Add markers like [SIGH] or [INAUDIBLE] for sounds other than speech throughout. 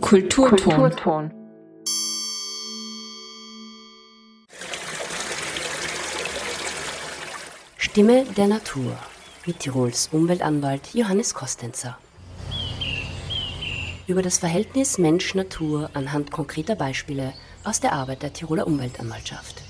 Kulturton. Stimme der Natur mit Tirols Umweltanwalt Johannes Kostenzer. Über das Verhältnis Mensch-Natur anhand konkreter Beispiele aus der Arbeit der Tiroler Umweltanwaltschaft.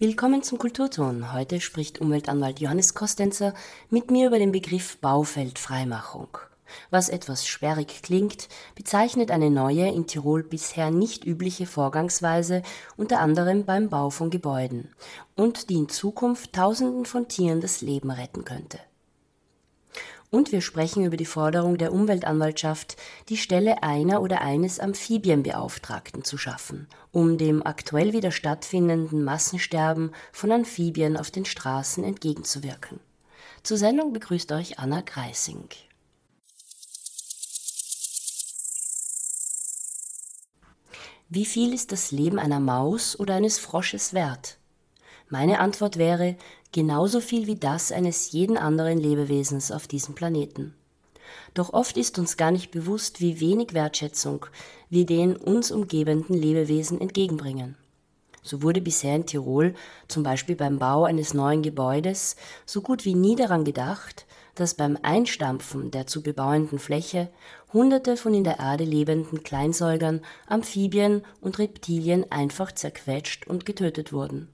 Willkommen zum Kulturton. Heute spricht Umweltanwalt Johannes Kostenzer mit mir über den Begriff Baufeldfreimachung. Was etwas sperrig klingt, bezeichnet eine neue, in Tirol bisher nicht übliche Vorgangsweise, unter anderem beim Bau von Gebäuden, und die in Zukunft Tausenden von Tieren das Leben retten könnte. Und wir sprechen über die Forderung der Umweltanwaltschaft, die Stelle einer oder eines Amphibienbeauftragten zu schaffen, um dem aktuell wieder stattfindenden Massensterben von Amphibien auf den Straßen entgegenzuwirken. Zur Sendung begrüßt euch Anna Greising. Wie viel ist das Leben einer Maus oder eines Frosches wert? Meine Antwort wäre, genauso viel wie das eines jeden anderen Lebewesens auf diesem Planeten. Doch oft ist uns gar nicht bewusst, wie wenig Wertschätzung wir den uns umgebenden Lebewesen entgegenbringen. So wurde bisher in Tirol, zum Beispiel beim Bau eines neuen Gebäudes, so gut wie nie daran gedacht, dass beim Einstampfen der zu bebauenden Fläche Hunderte von in der Erde lebenden Kleinsäugern, Amphibien und Reptilien einfach zerquetscht und getötet wurden.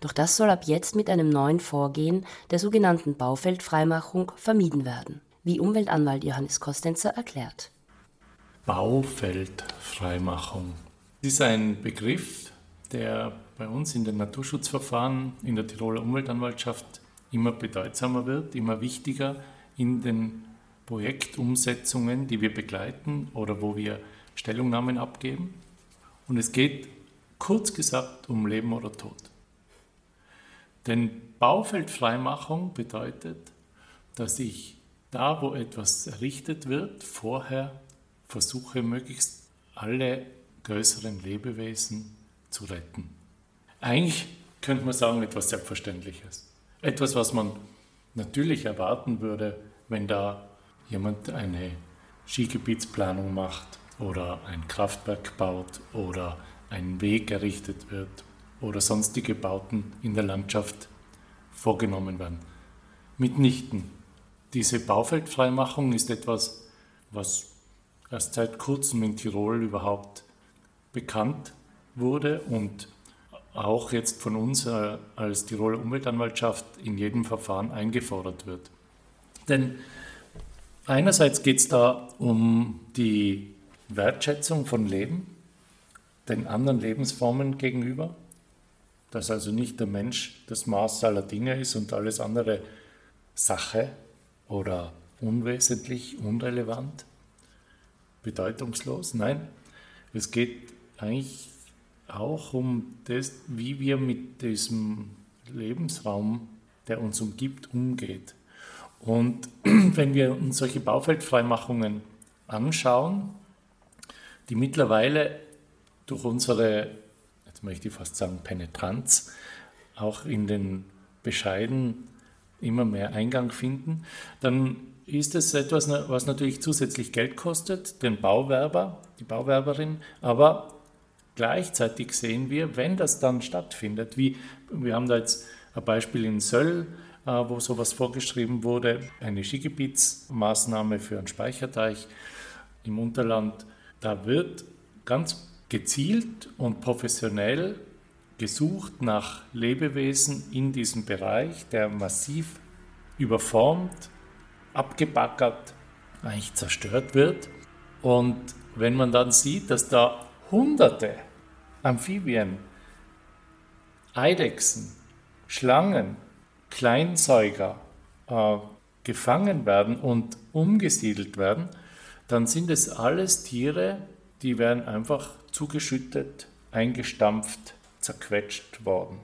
Doch das soll ab jetzt mit einem neuen Vorgehen der sogenannten Baufeldfreimachung vermieden werden, wie Umweltanwalt Johannes Kostenzer erklärt. Baufeldfreimachung ist ein Begriff, der bei uns in den Naturschutzverfahren in der Tiroler Umweltanwaltschaft immer bedeutsamer wird, immer wichtiger in den Projektumsetzungen, die wir begleiten oder wo wir Stellungnahmen abgeben. Und es geht kurz gesagt um Leben oder Tod. Denn Baufeldfreimachung bedeutet, dass ich da, wo etwas errichtet wird, vorher versuche, möglichst alle größeren Lebewesen zu retten. Eigentlich könnte man sagen, etwas Selbstverständliches. Etwas, was man natürlich erwarten würde, wenn da jemand eine Skigebietsplanung macht oder ein Kraftwerk baut oder ein Weg errichtet wird oder sonstige Bauten in der Landschaft vorgenommen werden. Mitnichten. Diese Baufeldfreimachung ist etwas, was erst seit kurzem in Tirol überhaupt bekannt wurde und auch jetzt von uns äh, als Tiroler Umweltanwaltschaft in jedem Verfahren eingefordert wird. Denn einerseits geht es da um die Wertschätzung von Leben, den anderen Lebensformen gegenüber dass also nicht der Mensch das Maß aller Dinge ist und alles andere Sache oder unwesentlich, unrelevant, bedeutungslos. Nein, es geht eigentlich auch um das, wie wir mit diesem Lebensraum, der uns umgibt, umgeht. Und [CLEARS THROAT] wenn wir uns solche Baufeldfreimachungen anschauen, die mittlerweile durch unsere möchte ich fast sagen, Penetranz auch in den Bescheiden immer mehr Eingang finden, dann ist es etwas, was natürlich zusätzlich Geld kostet, den Bauwerber, die Bauwerberin, aber gleichzeitig sehen wir, wenn das dann stattfindet, wie wir haben da jetzt ein Beispiel in Söll, äh, wo sowas vorgeschrieben wurde, eine Skigebietsmaßnahme für einen Speicherteich im Unterland, da wird ganz gezielt und professionell gesucht nach Lebewesen in diesem Bereich, der massiv überformt, abgebackert, eigentlich zerstört wird. Und wenn man dann sieht, dass da hunderte Amphibien, Eidechsen, Schlangen, Kleinsäuger äh, gefangen werden und umgesiedelt werden, dann sind es alles Tiere, die werden einfach zugeschüttet, eingestampft, zerquetscht worden.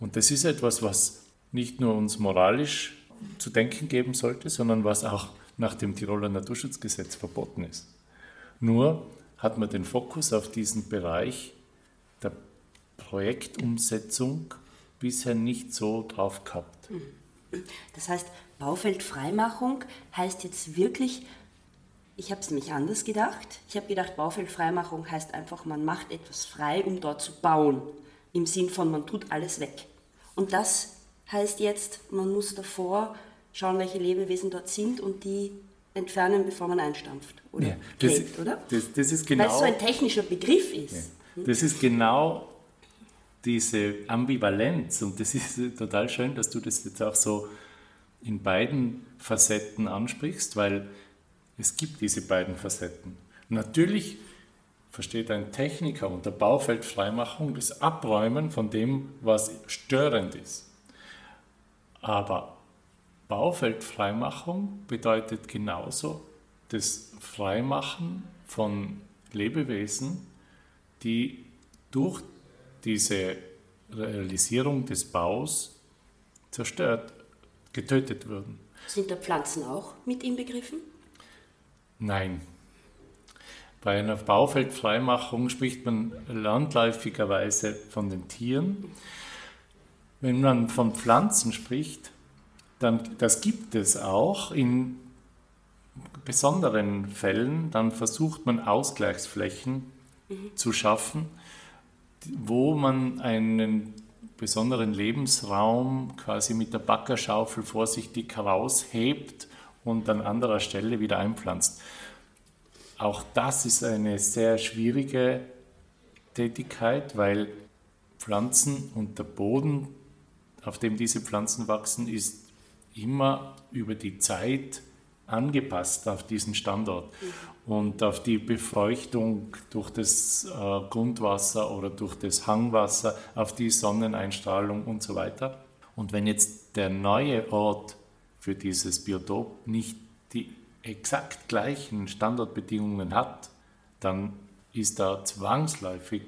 Und das ist etwas, was nicht nur uns moralisch zu denken geben sollte, sondern was auch nach dem Tiroler Naturschutzgesetz verboten ist. Nur hat man den Fokus auf diesen Bereich der Projektumsetzung bisher nicht so drauf gehabt. Das heißt, Baufeldfreimachung heißt jetzt wirklich, ich habe es nämlich anders gedacht. Ich habe gedacht, Baufeldfreimachung heißt einfach, man macht etwas frei, um dort zu bauen. Im Sinn von, man tut alles weg. Und das heißt jetzt, man muss davor schauen, welche Lebewesen dort sind und die entfernen, bevor man einstampft. Oder ja, das, klebt, oder? Das, das, ist genau, Weil es so ein technischer Begriff ist. Ja, das ist genau diese Ambivalenz und das ist total schön, dass du das jetzt auch so in beiden Facetten ansprichst, weil es gibt diese beiden Facetten. Natürlich versteht ein Techniker unter Baufeldfreimachung das Abräumen von dem, was störend ist. Aber Baufeldfreimachung bedeutet genauso das Freimachen von Lebewesen, die durch diese Realisierung des Baus zerstört, getötet würden. Sind da Pflanzen auch mit inbegriffen? Nein. Bei einer Baufeldfreimachung spricht man landläufigerweise von den Tieren. Wenn man von Pflanzen spricht, dann das gibt es auch in besonderen Fällen, dann versucht man Ausgleichsflächen mhm. zu schaffen, wo man einen besonderen Lebensraum quasi mit der Backerschaufel vorsichtig heraushebt und an anderer Stelle wieder einpflanzt. Auch das ist eine sehr schwierige Tätigkeit, weil Pflanzen und der Boden, auf dem diese Pflanzen wachsen, ist immer über die Zeit angepasst auf diesen Standort mhm. und auf die Befeuchtung durch das äh, Grundwasser oder durch das Hangwasser, auf die Sonneneinstrahlung und so weiter. Und wenn jetzt der neue Ort für dieses Biotop nicht die exakt gleichen Standortbedingungen hat, dann ist da zwangsläufig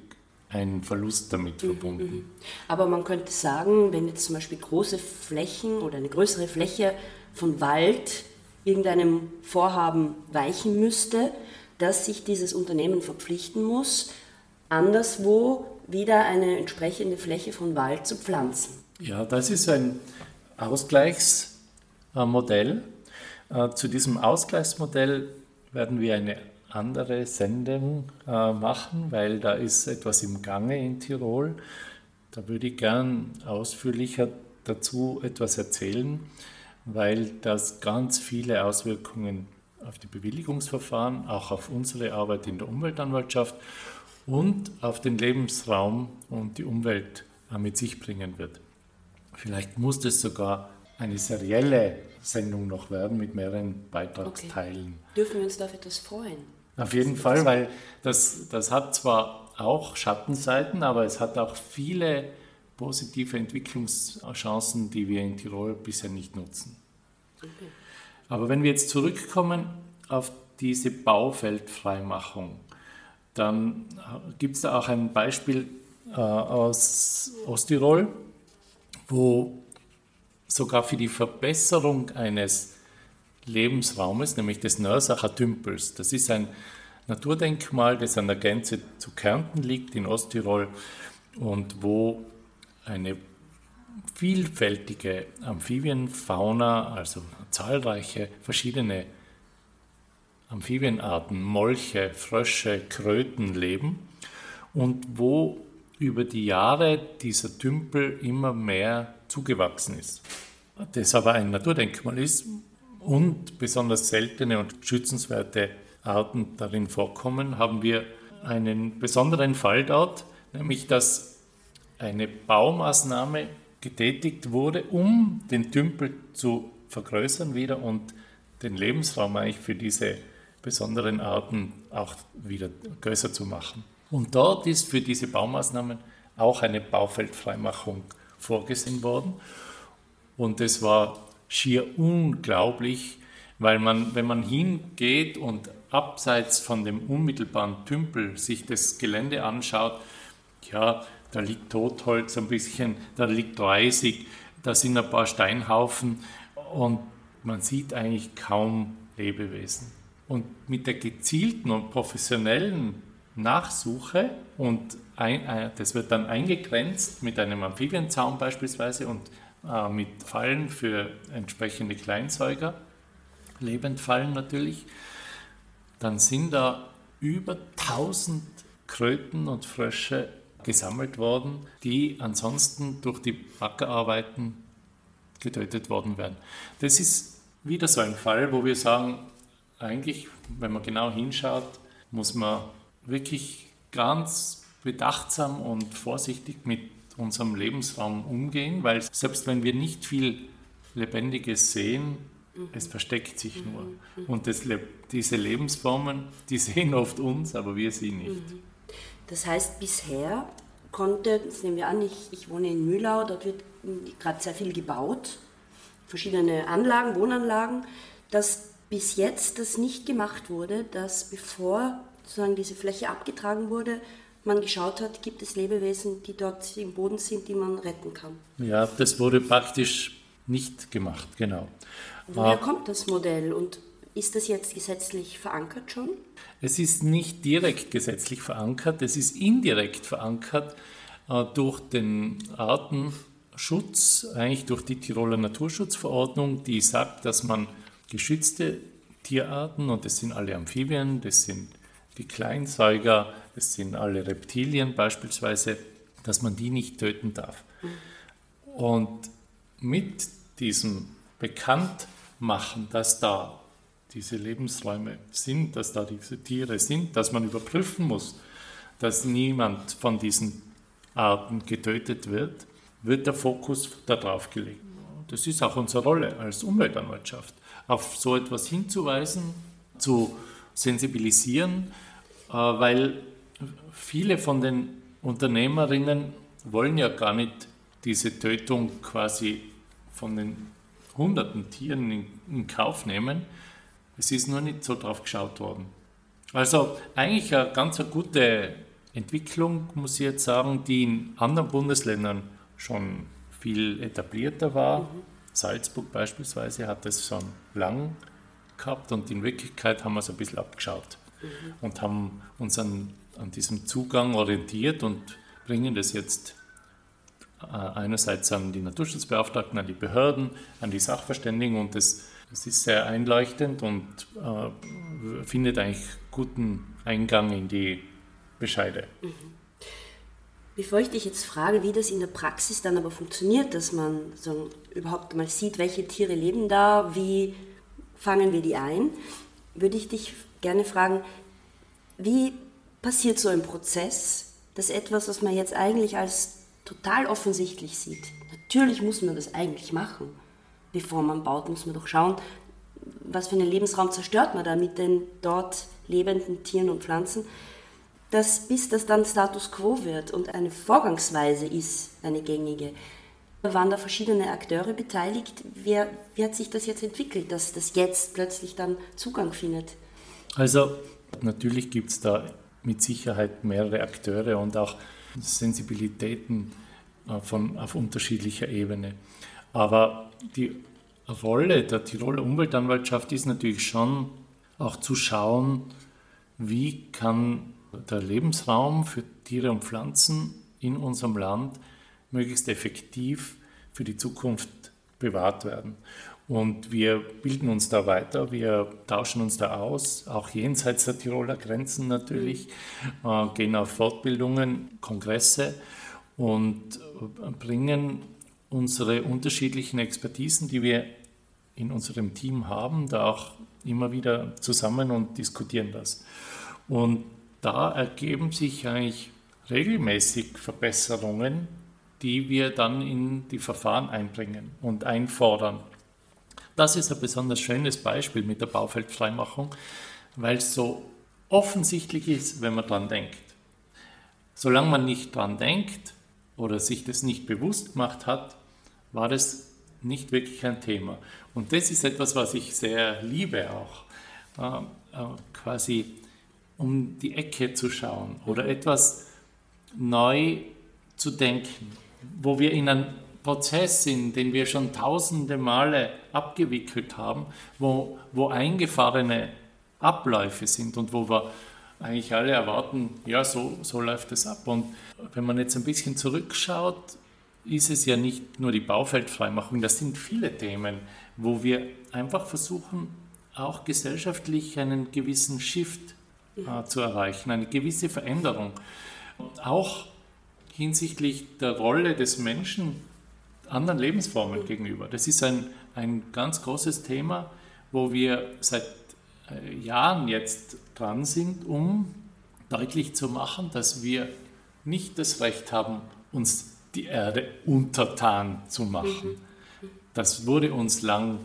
ein Verlust damit mhm, verbunden. Mhm. Aber man könnte sagen, wenn jetzt zum Beispiel große Flächen oder eine größere Fläche von Wald irgendeinem Vorhaben weichen müsste, dass sich dieses Unternehmen verpflichten muss, anderswo wieder eine entsprechende Fläche von Wald zu pflanzen. Ja, das ist ein Ausgleichsmodell. Äh, zu diesem Ausgleichsmodell werden wir eine andere Sendung äh, machen, weil da ist etwas im Gange in Tirol. Da würde ich gern ausführlicher dazu etwas erzählen, weil das ganz viele Auswirkungen auf die Bewilligungsverfahren, auch auf unsere Arbeit in der Umweltanwaltschaft und auf den Lebensraum und die Umwelt äh, mit sich bringen wird. Vielleicht muss das sogar eine serielle Sendung noch werden mit mehreren Beitragsteilen. Okay. Dürfen wir uns dafür etwas freuen? Auf jeden Fall, weil das, das hat zwar auch Schattenseiten, aber es hat auch viele positive Entwicklungschancen, die wir in Tirol bisher nicht nutzen. Okay. Aber wenn wir jetzt zurückkommen auf diese Baufeldfreimachung, dann gibt es da auch ein Beispiel äh, aus Osttirol, wo sogar für die Verbesserung eines Lebensraumes, nämlich des Nörsacher Tümpels. Das ist ein Naturdenkmal, das an der Grenze zu Kärnten liegt, in Osttirol, und wo eine vielfältige Amphibienfauna, also zahlreiche verschiedene Amphibienarten, Molche, Frösche, Kröten leben und wo über die Jahre dieser Tümpel immer mehr zugewachsen ist. Das aber ein Naturdenkmal ist, und besonders seltene und schützenswerte Arten darin vorkommen, haben wir einen besonderen Fall dort, nämlich dass eine Baumaßnahme getätigt wurde, um den Tümpel zu vergrößern wieder und den Lebensraum eigentlich für diese besonderen Arten auch wieder größer zu machen. Und dort ist für diese Baumaßnahmen auch eine Baufeldfreimachung vorgesehen worden. Und es war schier unglaublich, weil man, wenn man hingeht und abseits von dem unmittelbaren Tümpel sich das Gelände anschaut, ja, da liegt Totholz ein bisschen, da liegt Reisig, da sind ein paar Steinhaufen und man sieht eigentlich kaum Lebewesen. Und mit der gezielten und professionellen Nachsuche und ein, äh, das wird dann eingegrenzt mit einem Amphibienzaun beispielsweise und äh, mit Fallen für entsprechende Kleinsäuger, Lebendfallen natürlich. Dann sind da über 1000 Kröten und Frösche gesammelt worden, die ansonsten durch die Ackerarbeiten getötet worden wären. Das ist wieder so ein Fall, wo wir sagen, eigentlich, wenn man genau hinschaut, muss man wirklich ganz bedachtsam und vorsichtig mit unserem Lebensraum umgehen, weil selbst wenn wir nicht viel Lebendiges sehen, mhm. es versteckt sich mhm. nur. Mhm. Und das, diese Lebensformen, die [LAUGHS] sehen oft uns, aber wir sie nicht. Das heißt, bisher konnte, das nehmen wir an, ich, ich wohne in Mühlau, dort wird gerade sehr viel gebaut, verschiedene Anlagen, Wohnanlagen, dass bis jetzt das nicht gemacht wurde, dass bevor sozusagen diese Fläche abgetragen wurde, man geschaut hat, gibt es Lebewesen, die dort im Boden sind, die man retten kann. Ja, das wurde praktisch nicht gemacht, genau. Woher kommt das Modell und ist das jetzt gesetzlich verankert schon? Es ist nicht direkt gesetzlich verankert, es ist indirekt verankert äh, durch den Artenschutz, eigentlich durch die Tiroler Naturschutzverordnung, die sagt, dass man geschützte Tierarten, und das sind alle Amphibien, das sind die Kleinsäuger, das sind alle Reptilien beispielsweise, dass man die nicht töten darf. Und mit diesem Bekanntmachen, dass da diese Lebensräume sind, dass da diese Tiere sind, dass man überprüfen muss, dass niemand von diesen Arten getötet wird, wird der Fokus darauf gelegt. Das ist auch unsere Rolle als Umweltanwaltschaft, auf so etwas hinzuweisen, zu sensibilisieren, weil viele von den Unternehmerinnen wollen ja gar nicht diese Tötung quasi von den hunderten Tieren in, in Kauf nehmen. Es ist nur nicht so drauf geschaut worden. Also eigentlich eine ganz eine gute Entwicklung, muss ich jetzt sagen, die in anderen Bundesländern schon viel etablierter war. Mhm. Salzburg beispielsweise hat das schon lang gehabt und in Wirklichkeit haben wir es ein bisschen abgeschaut mhm. und haben uns an, an diesem Zugang orientiert und bringen das jetzt äh, einerseits an die Naturschutzbeauftragten, an die Behörden, an die Sachverständigen und das, das ist sehr einleuchtend und äh, findet eigentlich guten Eingang in die Bescheide. Mhm. Bevor ich dich jetzt frage, wie das in der Praxis dann aber funktioniert, dass man so überhaupt mal sieht, welche Tiere leben da, wie fangen wir die ein, würde ich dich gerne fragen, wie passiert so ein Prozess, dass etwas, was man jetzt eigentlich als total offensichtlich sieht, natürlich muss man das eigentlich machen, bevor man baut, muss man doch schauen, was für einen Lebensraum zerstört man da mit den dort lebenden Tieren und Pflanzen, dass bis das dann Status quo wird und eine Vorgangsweise ist, eine gängige. Waren da verschiedene Akteure beteiligt? Wer, wie hat sich das jetzt entwickelt, dass das jetzt plötzlich dann Zugang findet? Also natürlich gibt es da mit Sicherheit mehrere Akteure und auch Sensibilitäten äh, von, auf unterschiedlicher Ebene. Aber die Rolle der Tiroler Umweltanwaltschaft ist natürlich schon auch zu schauen, wie kann der Lebensraum für Tiere und Pflanzen in unserem Land möglichst effektiv für die Zukunft bewahrt werden. Und wir bilden uns da weiter, wir tauschen uns da aus, auch jenseits der Tiroler Grenzen natürlich, äh, gehen auf Fortbildungen, Kongresse und äh, bringen unsere unterschiedlichen Expertisen, die wir in unserem Team haben, da auch immer wieder zusammen und diskutieren das. Und da ergeben sich eigentlich regelmäßig Verbesserungen, die wir dann in die Verfahren einbringen und einfordern. Das ist ein besonders schönes Beispiel mit der Baufeldfreimachung, weil es so offensichtlich ist, wenn man dran denkt. Solange man nicht dran denkt oder sich das nicht bewusst gemacht hat, war das nicht wirklich ein Thema. Und das ist etwas, was ich sehr liebe auch, äh, äh, quasi um die Ecke zu schauen oder etwas neu zu denken, wo wir in einem Prozess sind, den wir schon tausende Male abgewickelt haben, wo, wo eingefahrene Abläufe sind und wo wir eigentlich alle erwarten, ja, so, so läuft es ab. Und wenn man jetzt ein bisschen zurückschaut, ist es ja nicht nur die Baufeldfreimachung, das sind viele Themen, wo wir einfach versuchen, auch gesellschaftlich einen gewissen Shift äh, zu erreichen, eine gewisse Veränderung. Auch hinsichtlich der Rolle des Menschen anderen Lebensformen gegenüber. Das ist ein, ein ganz großes Thema, wo wir seit äh, Jahren jetzt dran sind, um deutlich zu machen, dass wir nicht das Recht haben, uns die Erde untertan zu machen. Das wurde uns lang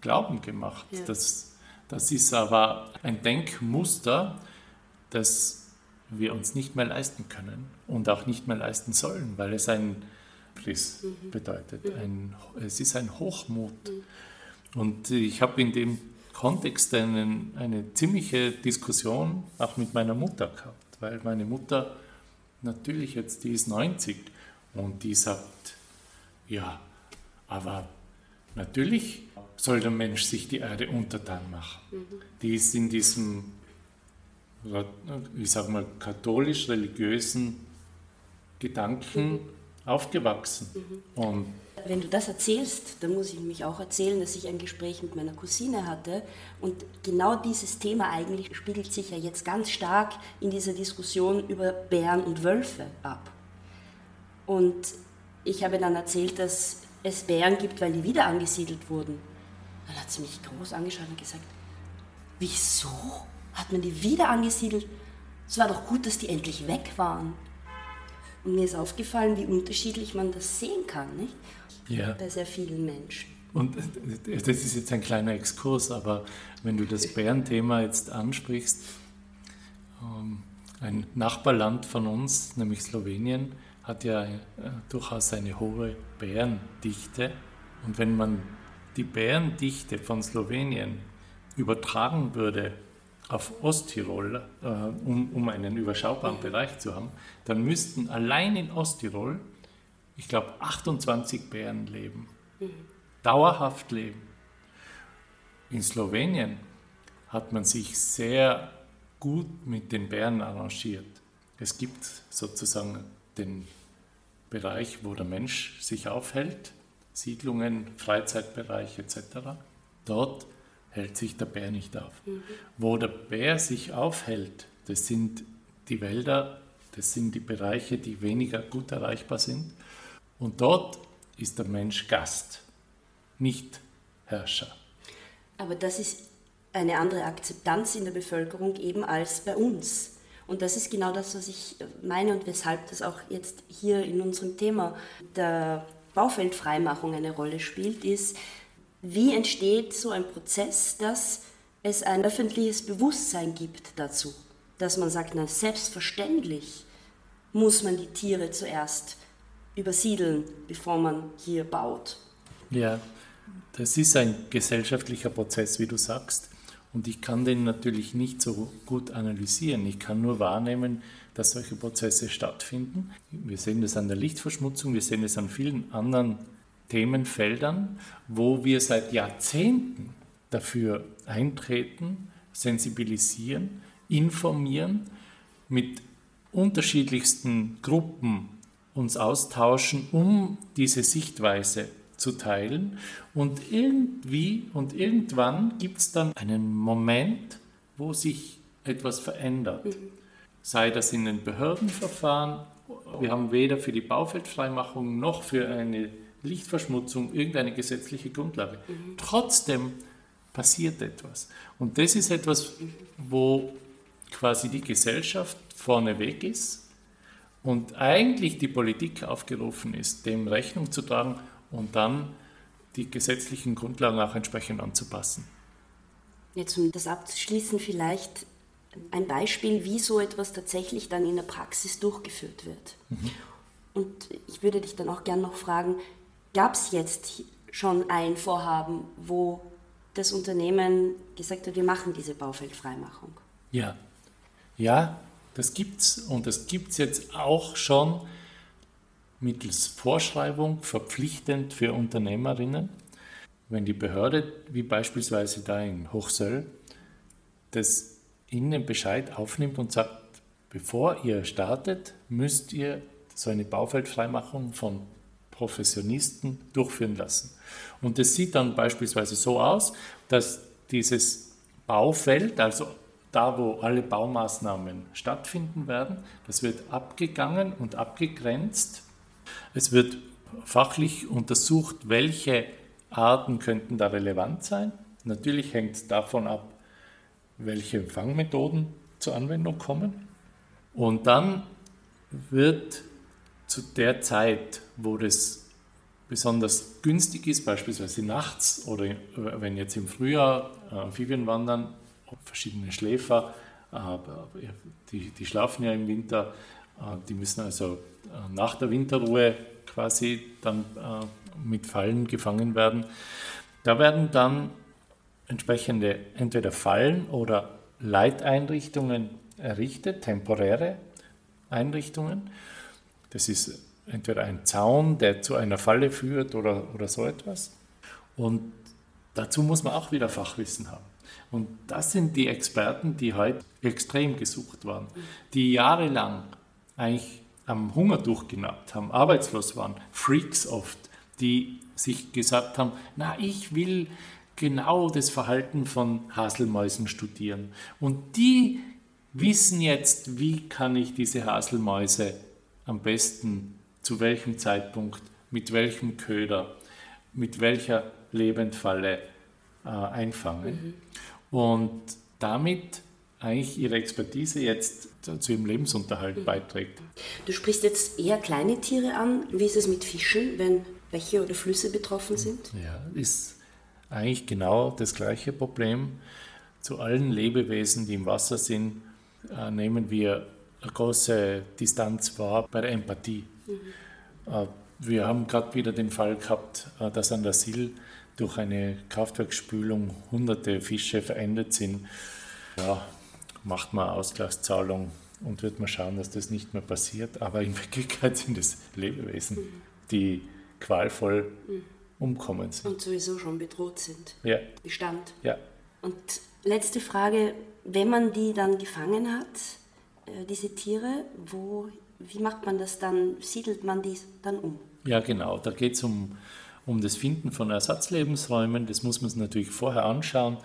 glauben gemacht. Ja. Das, das ist aber ein Denkmuster, das wir uns nicht mehr leisten können und auch nicht mehr leisten sollen, weil es ein Priss mhm. bedeutet. Mhm. Ein, es ist ein Hochmut. Mhm. Und ich habe in dem Kontext einen, eine ziemliche Diskussion auch mit meiner Mutter gehabt, weil meine Mutter natürlich jetzt, die ist 90 und die sagt, ja, aber natürlich soll der Mensch sich die Erde untertan machen. Die ist in diesem, ich sag mal, katholisch-religiösen Gedanken. Aufgewachsen. Mhm. Und wenn du das erzählst, dann muss ich mich auch erzählen, dass ich ein Gespräch mit meiner Cousine hatte. Und genau dieses Thema eigentlich spiegelt sich ja jetzt ganz stark in dieser Diskussion über Bären und Wölfe ab. Und ich habe dann erzählt, dass es Bären gibt, weil die wieder angesiedelt wurden. Dann hat sie mich groß angeschaut und gesagt, wieso hat man die wieder angesiedelt? Es war doch gut, dass die endlich weg waren. Und mir ist aufgefallen, wie unterschiedlich man das sehen kann, nicht? Ja. Bei sehr vielen Menschen. Und das ist jetzt ein kleiner Exkurs, aber wenn du das Bärenthema jetzt ansprichst, ähm, ein Nachbarland von uns, nämlich Slowenien, hat ja äh, durchaus eine hohe Bärendichte. Und wenn man die Bärendichte von Slowenien übertragen würde auf Osttirol, äh, um, um einen überschaubaren Bereich zu haben, dann müssten allein in Osttirol, ich glaube, 28 Bären leben. Mhm. Dauerhaft leben. In Slowenien hat man sich sehr gut mit den Bären arrangiert. Es gibt sozusagen den Bereich, wo der Mensch sich aufhält, Siedlungen, Freizeitbereich etc. Dort hält sich der Bär nicht auf. Mhm. Wo der Bär sich aufhält, das sind die Wälder, das sind die Bereiche, die weniger gut erreichbar sind. Und dort ist der Mensch Gast, nicht Herrscher. Aber das ist eine andere Akzeptanz in der Bevölkerung eben als bei uns. Und das ist genau das, was ich meine und weshalb das auch jetzt hier in unserem Thema der Baufeldfreimachung eine Rolle spielt, ist, wie entsteht so ein Prozess, dass es ein öffentliches Bewusstsein gibt dazu, dass man sagt, na selbstverständlich muss man die Tiere zuerst übersiedeln, bevor man hier baut. Ja, das ist ein gesellschaftlicher Prozess, wie du sagst. Und ich kann den natürlich nicht so gut analysieren. Ich kann nur wahrnehmen, dass solche Prozesse stattfinden. Wir sehen das an der Lichtverschmutzung, wir sehen es an vielen anderen Themenfeldern, wo wir seit Jahrzehnten dafür eintreten, sensibilisieren, informieren, mit unterschiedlichsten Gruppen uns austauschen, um diese Sichtweise zu teilen. Und irgendwie und irgendwann gibt es dann einen Moment, wo sich etwas verändert. Sei das in den Behördenverfahren. Wir haben weder für die Baufeldfreimachung noch für eine Lichtverschmutzung irgendeine gesetzliche Grundlage. Mhm. Trotzdem passiert etwas. Und das ist etwas, wo quasi die Gesellschaft vorneweg ist und eigentlich die Politik aufgerufen ist, dem Rechnung zu tragen und dann die gesetzlichen Grundlagen auch entsprechend anzupassen. Jetzt um das abzuschließen, vielleicht ein Beispiel, wie so etwas tatsächlich dann in der Praxis durchgeführt wird. Mhm. Und ich würde dich dann auch gerne noch fragen, gab es jetzt schon ein Vorhaben, wo das Unternehmen gesagt hat, wir machen diese Baufeldfreimachung? Ja, ja, das gibt's und das gibt es jetzt auch schon mittels Vorschreibung verpflichtend für Unternehmerinnen. Wenn die Behörde, wie beispielsweise da in Hochsöll, das Ihnen Bescheid aufnimmt und sagt, bevor ihr startet, müsst ihr so eine Baufeldfreimachung von Professionisten durchführen lassen. Und das sieht dann beispielsweise so aus, dass dieses Baufeld, also da, wo alle Baumaßnahmen stattfinden werden, das wird abgegangen und abgegrenzt. Es wird fachlich untersucht, welche Arten könnten da relevant sein. Natürlich hängt es davon ab, welche Fangmethoden zur Anwendung kommen. Und dann wird zu der Zeit, wo das besonders günstig ist, beispielsweise nachts oder wenn jetzt im Frühjahr äh, Amphibien wandern, verschiedene Schläfer, äh, die, die schlafen ja im Winter, äh, die müssen also nach der Winterruhe quasi dann mit Fallen gefangen werden. Da werden dann entsprechende entweder Fallen oder Leiteinrichtungen errichtet, temporäre Einrichtungen. Das ist entweder ein Zaun, der zu einer Falle führt oder, oder so etwas. Und dazu muss man auch wieder Fachwissen haben. Und das sind die Experten, die heute extrem gesucht waren, die jahrelang eigentlich am Hunger durchgenagt haben, arbeitslos waren, Freaks oft, die sich gesagt haben, na, ich will genau das Verhalten von Haselmäusen studieren. Und die wissen jetzt, wie kann ich diese Haselmäuse am besten, zu welchem Zeitpunkt, mit welchem Köder, mit welcher Lebendfalle äh, einfangen. Mhm. Und damit eigentlich ihre Expertise jetzt zu ihrem Lebensunterhalt mhm. beiträgt. Du sprichst jetzt eher kleine Tiere an. Wie ist es mit Fischen, wenn Bäche oder Flüsse betroffen sind? Ja, ist eigentlich genau das gleiche Problem. Zu allen Lebewesen, die im Wasser sind, äh, nehmen wir eine große Distanz wahr bei der Empathie. Mhm. Äh, wir haben gerade wieder den Fall gehabt, äh, dass an der Sil durch eine Kraftwerksspülung hunderte Fische verendet sind. Ja, macht man Ausgleichszahlung und wird man schauen, dass das nicht mehr passiert. Aber in Wirklichkeit sind es Lebewesen, mhm. die qualvoll mhm. umkommen sind. Und sowieso schon bedroht sind. Ja. Bestand. Ja. Und letzte Frage, wenn man die dann gefangen hat, diese Tiere, wo, wie macht man das dann? Siedelt man die dann um? Ja, genau. Da geht es um, um das Finden von Ersatzlebensräumen. Das muss man sich natürlich vorher anschauen.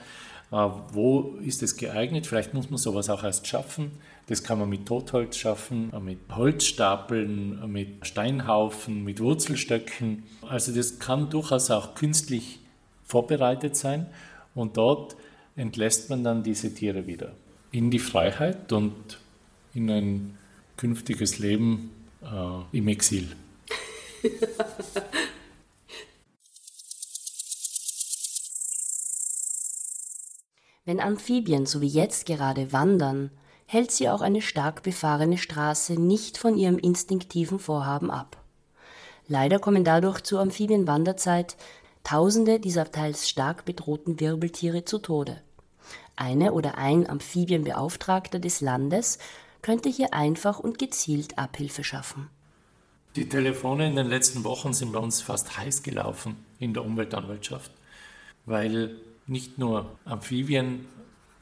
Äh, wo ist es geeignet? Vielleicht muss man sowas auch erst schaffen. Das kann man mit Totholz schaffen, äh, mit Holzstapeln, mit Steinhaufen, mit Wurzelstöcken. Also das kann durchaus auch künstlich vorbereitet sein. Und dort entlässt man dann diese Tiere wieder in die Freiheit und in ein künftiges Leben äh, im Exil. [LAUGHS] Wenn Amphibien so wie jetzt gerade wandern, hält sie auch eine stark befahrene Straße nicht von ihrem instinktiven Vorhaben ab. Leider kommen dadurch zur Amphibienwanderzeit Tausende dieser teils stark bedrohten Wirbeltiere zu Tode. Eine oder ein Amphibienbeauftragter des Landes könnte hier einfach und gezielt Abhilfe schaffen. Die Telefone in den letzten Wochen sind bei uns fast heiß gelaufen in der Umweltanwaltschaft, weil nicht nur Amphibien,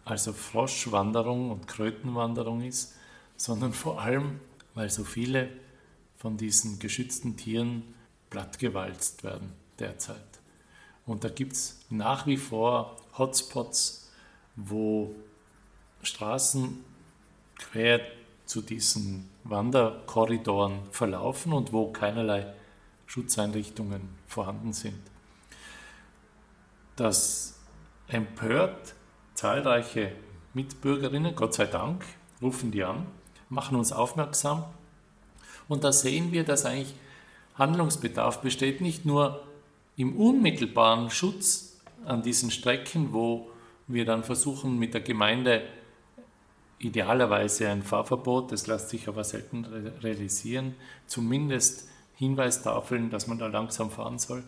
also Froschwanderung und Krötenwanderung ist, sondern vor allem, weil so viele von diesen geschützten Tieren plattgewalzt werden derzeit. Und da gibt es nach wie vor Hotspots wo Straßen quer zu diesen Wanderkorridoren verlaufen und wo keinerlei Schutzeinrichtungen vorhanden sind. Das empört zahlreiche Mitbürgerinnen, Gott sei Dank, rufen die an, machen uns aufmerksam und da sehen wir, dass eigentlich Handlungsbedarf besteht, nicht nur im unmittelbaren Schutz an diesen Strecken, wo wir dann versuchen mit der Gemeinde idealerweise ein Fahrverbot, das lässt sich aber selten realisieren, zumindest Hinweistafeln, dass man da langsam fahren soll.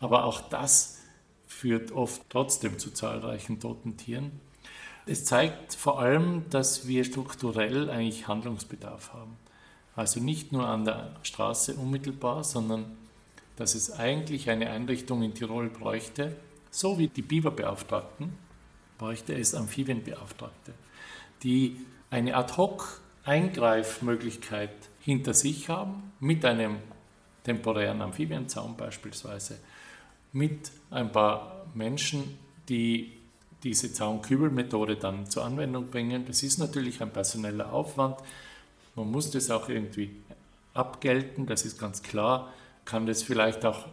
Aber auch das führt oft trotzdem zu zahlreichen toten Tieren. Es zeigt vor allem, dass wir strukturell eigentlich Handlungsbedarf haben. Also nicht nur an der Straße unmittelbar, sondern dass es eigentlich eine Einrichtung in Tirol bräuchte, so wie die Biberbeauftragten, bräuchte es Amphibienbeauftragte, die eine Ad-hoc-Eingreifmöglichkeit hinter sich haben mit einem temporären Amphibienzaun beispielsweise, mit ein paar Menschen, die diese Zaunkübelmethode dann zur Anwendung bringen. Das ist natürlich ein personeller Aufwand. Man muss das auch irgendwie abgelten, das ist ganz klar. Kann das vielleicht auch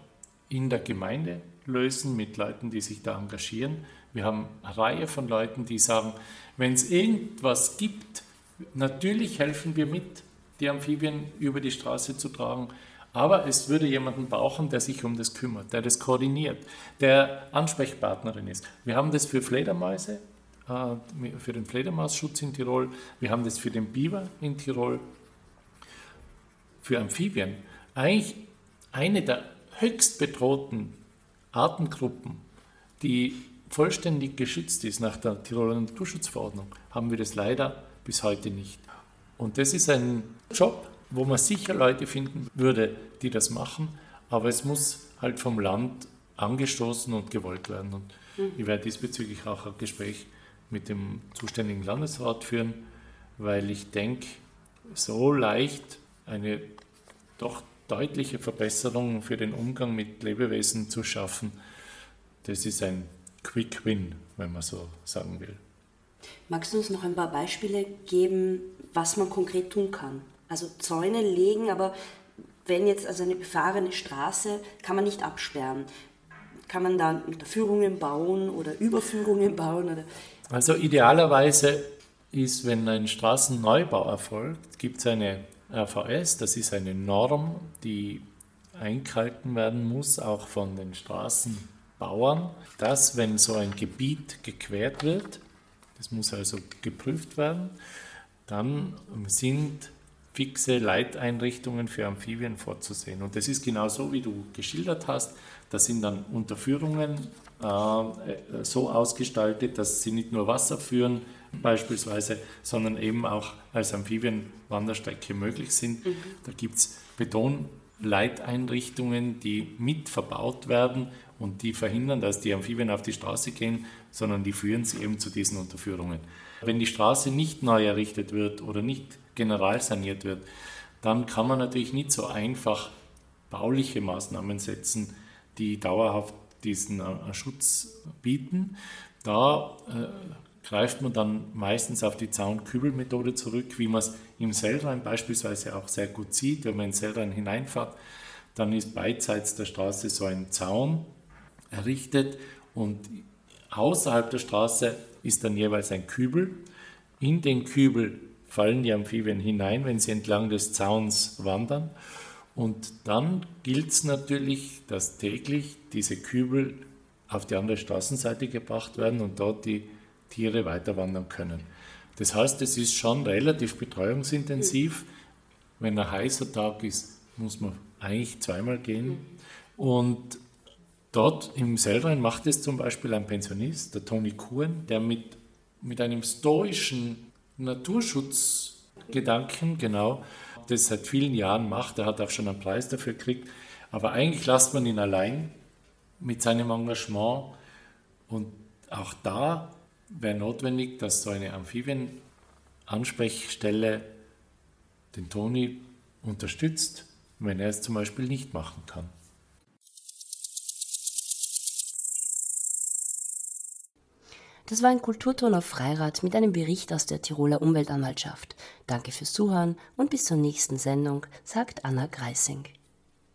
in der Gemeinde lösen mit Leuten, die sich da engagieren. Wir haben eine Reihe von Leuten, die sagen, wenn es irgendwas gibt, natürlich helfen wir mit, die Amphibien über die Straße zu tragen. Aber es würde jemanden brauchen, der sich um das kümmert, der das koordiniert, der Ansprechpartnerin ist. Wir haben das für Fledermäuse, äh, für den Fledermausschutz in Tirol, wir haben das für den Biber in Tirol, für Amphibien. Eigentlich eine der höchst bedrohten Artengruppen, die vollständig geschützt ist nach der Tiroler Naturschutzverordnung, haben wir das leider bis heute nicht. Und das ist ein Job, wo man sicher Leute finden würde, die das machen, aber es muss halt vom Land angestoßen und gewollt werden. Und mhm. ich werde diesbezüglich auch ein Gespräch mit dem zuständigen Landesrat führen, weil ich denke, so leicht eine doch deutliche Verbesserung für den Umgang mit Lebewesen zu schaffen, das ist ein Quick Win, wenn man so sagen will. Magst du uns noch ein paar Beispiele geben, was man konkret tun kann? Also Zäune legen, aber wenn jetzt also eine befahrene Straße kann man nicht absperren. Kann man da Unterführungen bauen oder Überführungen [LAUGHS] bauen? Oder? Also idealerweise ist, wenn ein Straßenneubau erfolgt, gibt es eine RVS, das ist eine Norm, die eingehalten werden muss, auch von den Straßenbauern, dass wenn so ein Gebiet gequert wird, das muss also geprüft werden, dann sind fixe Leiteinrichtungen für Amphibien vorzusehen. Und das ist genau so, wie du geschildert hast. Das sind dann Unterführungen äh, so ausgestaltet, dass sie nicht nur Wasser führen, beispielsweise, sondern eben auch als Amphibienwanderstrecke möglich sind. Mhm. Da gibt es Betonleiteinrichtungen, die mit verbaut werden und die verhindern, dass die Amphibien auf die Straße gehen, sondern die führen sie eben zu diesen Unterführungen. Wenn die Straße nicht neu errichtet wird oder nicht generalsaniert wird, dann kann man natürlich nicht so einfach bauliche Maßnahmen setzen, die dauerhaft diesen äh, Schutz bieten. Da äh, greift man dann meistens auf die Zaunkübelmethode zurück, wie man es im Sellrhein beispielsweise auch sehr gut sieht. Wenn man in Sellrhein hineinfährt, dann ist beidseits der Straße so ein Zaun errichtet und außerhalb der Straße ist dann jeweils ein Kübel. In den Kübel fallen die Amphibien hinein, wenn sie entlang des Zauns wandern. Und dann gilt es natürlich, dass täglich diese Kübel auf die andere Straßenseite gebracht werden und dort die Tiere weiter wandern können. Das heißt, es ist schon relativ betreuungsintensiv. Wenn ein heißer Tag ist, muss man eigentlich zweimal gehen. Und dort im Sellrhein macht es zum Beispiel ein Pensionist, der Toni Kuhn, der mit, mit einem stoischen Naturschutzgedanken, genau, das seit vielen Jahren macht. Er hat auch schon einen Preis dafür gekriegt. Aber eigentlich lasst man ihn allein mit seinem Engagement. Und auch da wäre notwendig, dass so eine Amphibienansprechstelle den Toni unterstützt, wenn er es zum Beispiel nicht machen kann. Das war ein Kulturton auf Freirad mit einem Bericht aus der Tiroler Umweltanwaltschaft. Danke fürs Zuhören und bis zur nächsten Sendung, sagt Anna Greising.